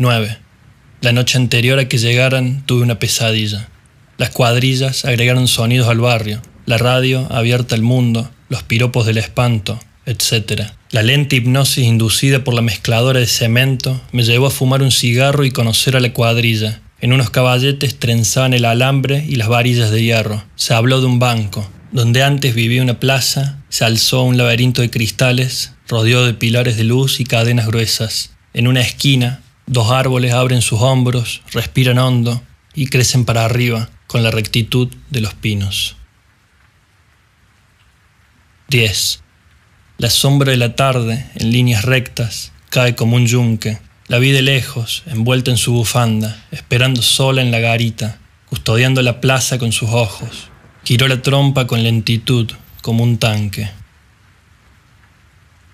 9. La noche anterior a que llegaran tuve una pesadilla. Las cuadrillas agregaron sonidos al barrio, la radio abierta al mundo, los piropos del espanto, etc. La lenta hipnosis inducida por la mezcladora de cemento me llevó a fumar un cigarro y conocer a la cuadrilla. En unos caballetes trenzaban el alambre y las varillas de hierro. Se habló de un banco. Donde antes vivía una plaza, se alzó un laberinto de cristales, rodeado de pilares de luz y cadenas gruesas. En una esquina, dos árboles abren sus hombros, respiran hondo y crecen para arriba con la rectitud de los pinos. 10. La sombra de la tarde, en líneas rectas, cae como un yunque. La vi de lejos, envuelta en su bufanda, esperando sola en la garita, custodiando la plaza con sus ojos. Giró la trompa con lentitud, como un tanque.